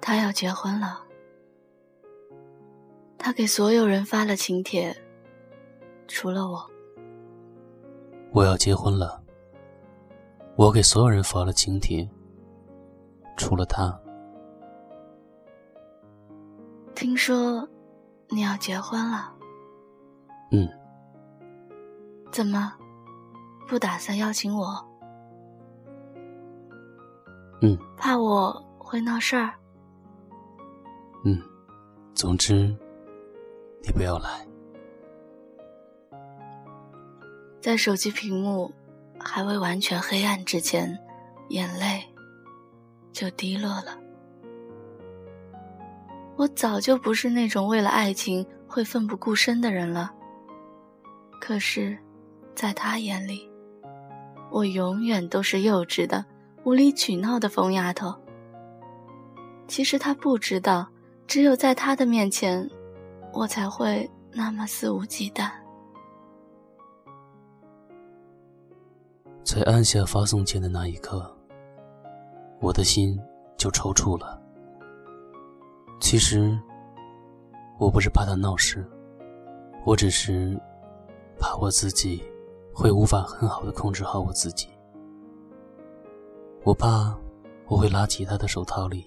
他要结婚了。他给所有人发了请帖，除了我。我要结婚了。我给所有人发了请帖，除了他。听说你要结婚了？嗯。怎么，不打算邀请我？嗯。怕我会闹事儿？嗯。总之，你不要来。在手机屏幕还未完全黑暗之前，眼泪就滴落了。我早就不是那种为了爱情会奋不顾身的人了。可是，在他眼里，我永远都是幼稚的、无理取闹的疯丫头。其实他不知道，只有在他的面前，我才会那么肆无忌惮。在按下发送键的那一刻，我的心就抽搐了。其实，我不是怕他闹事，我只是怕我自己会无法很好的控制好我自己。我怕我会拉起他的手套里，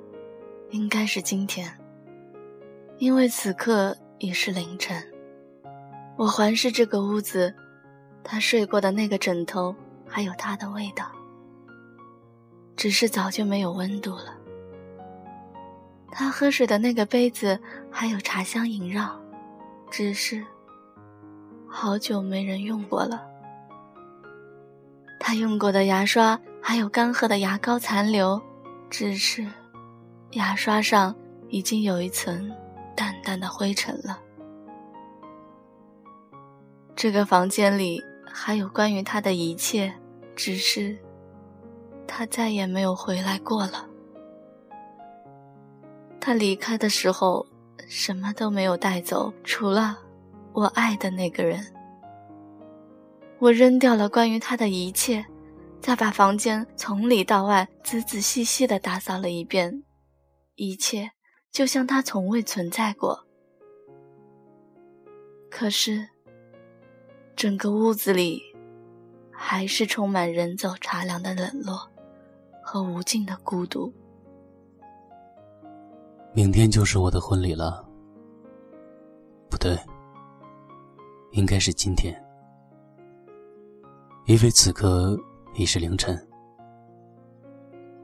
应该是今天，因为此刻已是凌晨。我环视这个屋子。他睡过的那个枕头，还有他的味道，只是早就没有温度了。他喝水的那个杯子，还有茶香萦绕，只是好久没人用过了。他用过的牙刷，还有干涸的牙膏残留，只是牙刷上已经有一层淡淡的灰尘了。这个房间里。还有关于他的一切，只是他再也没有回来过了。他离开的时候，什么都没有带走，除了我爱的那个人。我扔掉了关于他的一切，再把房间从里到外仔仔细细的打扫了一遍，一切就像他从未存在过。可是。整个屋子里，还是充满人走茶凉的冷落和无尽的孤独。明天就是我的婚礼了，不对，应该是今天，因为此刻已是凌晨。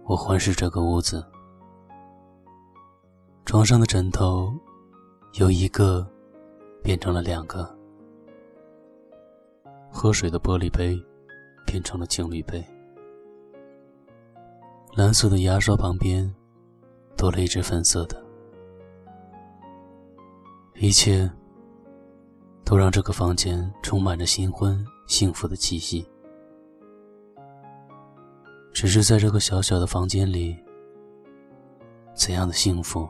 我环视这个屋子，床上的枕头由一个变成了两个。喝水的玻璃杯变成了情侣杯，蓝色的牙刷旁边多了一只粉色的，一切都让这个房间充满着新婚幸福的气息。只是在这个小小的房间里，怎样的幸福，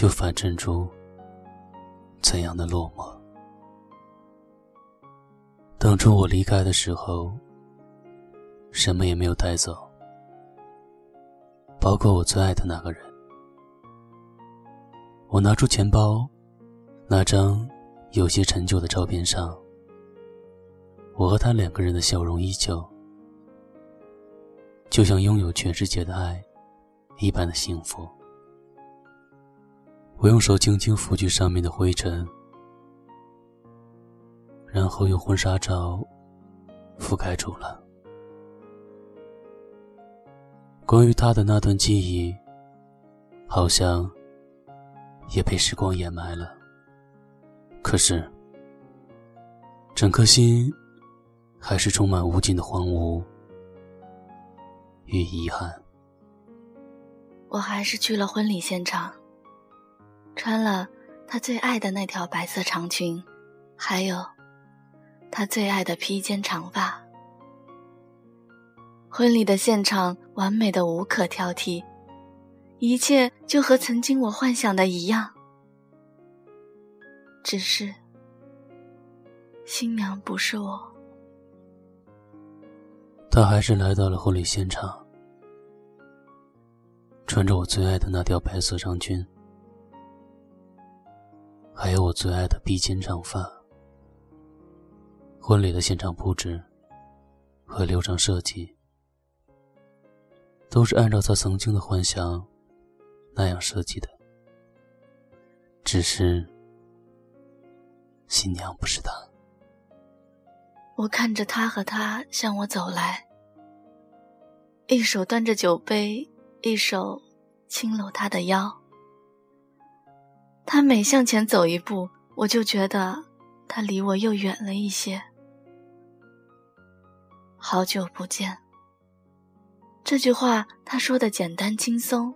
就反衬出怎样的落寞。当初我离开的时候，什么也没有带走，包括我最爱的那个人。我拿出钱包，那张有些陈旧的照片上，我和他两个人的笑容依旧，就像拥有全世界的爱一般的幸福。我用手轻轻拂去上面的灰尘。然后用婚纱照覆盖住了。关于他的那段记忆，好像也被时光掩埋了。可是，整颗心还是充满无尽的荒芜与遗憾。我还是去了婚礼现场，穿了他最爱的那条白色长裙，还有他最爱的披肩长发。婚礼的现场完美的无可挑剔，一切就和曾经我幻想的一样，只是新娘不是我。他还是来到了婚礼现场，穿着我最爱的那条白色长裙，还有我最爱的披肩长发。婚礼的现场布置和流程设计，都是按照他曾经的幻想那样设计的，只是新娘不是他。我看着他和她向我走来，一手端着酒杯，一手轻搂他的腰。他每向前走一步，我就觉得他离我又远了一些。好久不见。这句话他说的简单轻松。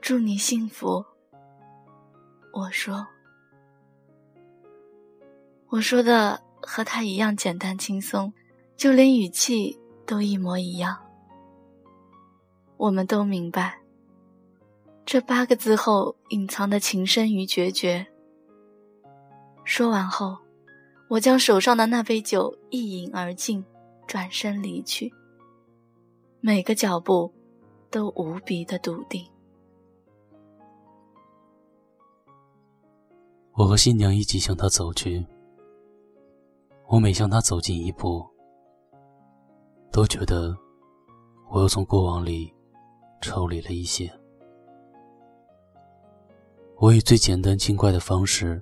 祝你幸福。我说，我说的。和他一样简单轻松，就连语气都一模一样。我们都明白，这八个字后隐藏的情深与决绝。说完后，我将手上的那杯酒一饮而尽，转身离去。每个脚步都无比的笃定。我和新娘一起向他走去。我每向他走近一步，都觉得我又从过往里抽离了一些。我以最简单轻快的方式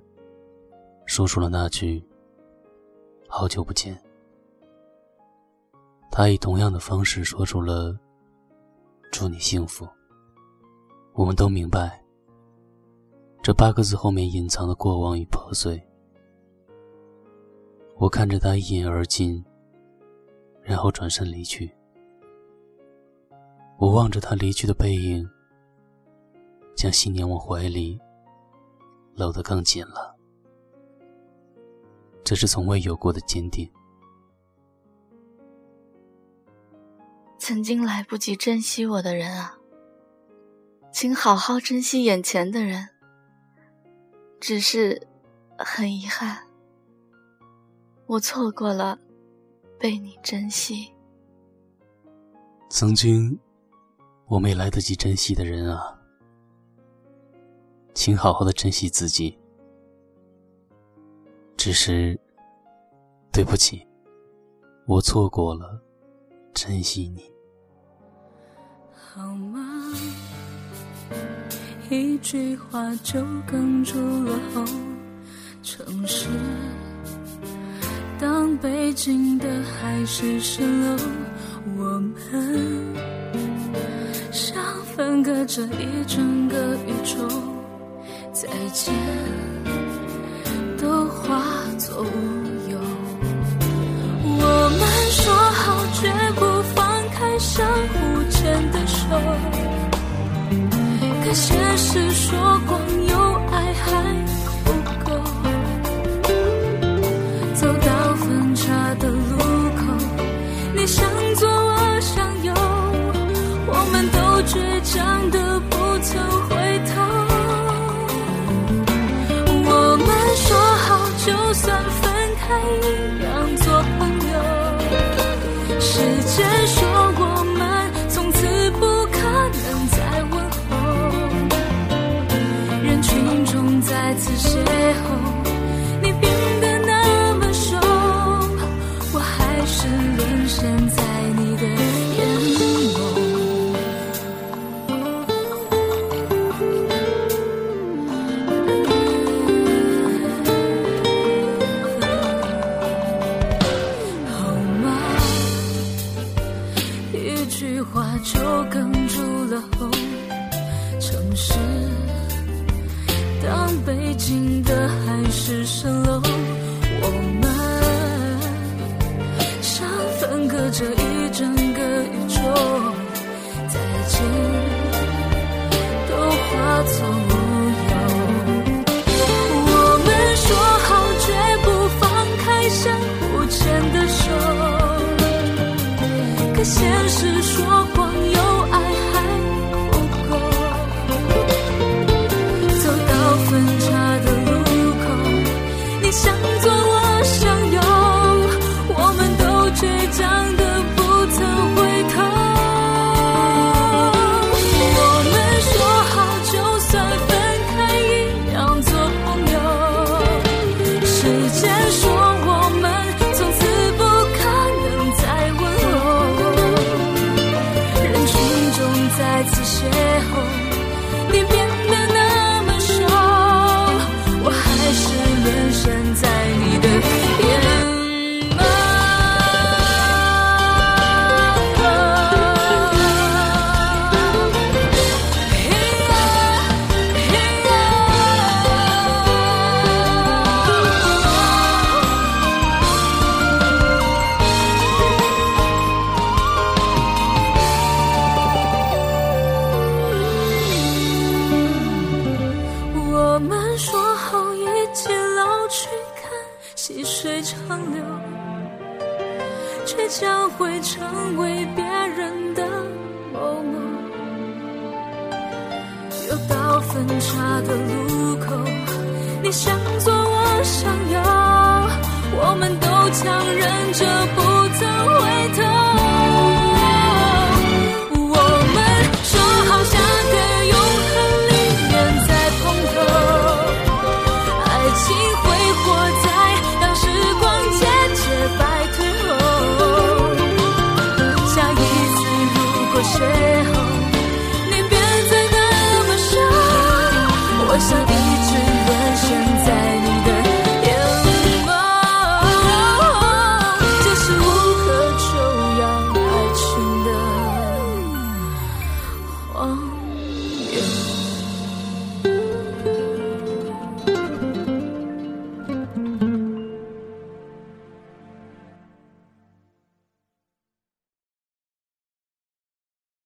说出了那句“好久不见”。他以同样的方式说出了“祝你幸福”。我们都明白，这八个字后面隐藏的过往与破碎。我看着他一饮而尽，然后转身离去。我望着他离去的背影，将新娘往怀里搂得更紧了。这是从未有过的坚定。曾经来不及珍惜我的人啊，请好好珍惜眼前的人。只是，很遗憾。我错过了被你珍惜。曾经我没来得及珍惜的人啊，请好好的珍惜自己。只是对不起，我错过了珍惜你。好吗？一句话就哽住了喉，城市。当北京的海市蜃楼，我们像分隔着一整个宇宙，再见都化作乌有我们说好绝不放开相互牵的手。可现实说光有爱还不够走到分岔的路口你向左我向右我们都倔强。一样做朋友时间说我们从此不可能再问候。人群中再次邂逅新的海市蜃楼，我们像分隔着一整个宇宙，再见都化作无有。我们说好绝不放开相互牵的手，可现实说。本说好一起老去看细水长流，却将会成为别人的某某。又到分岔的路口，你想左我向右，我们都强忍着不曾回头。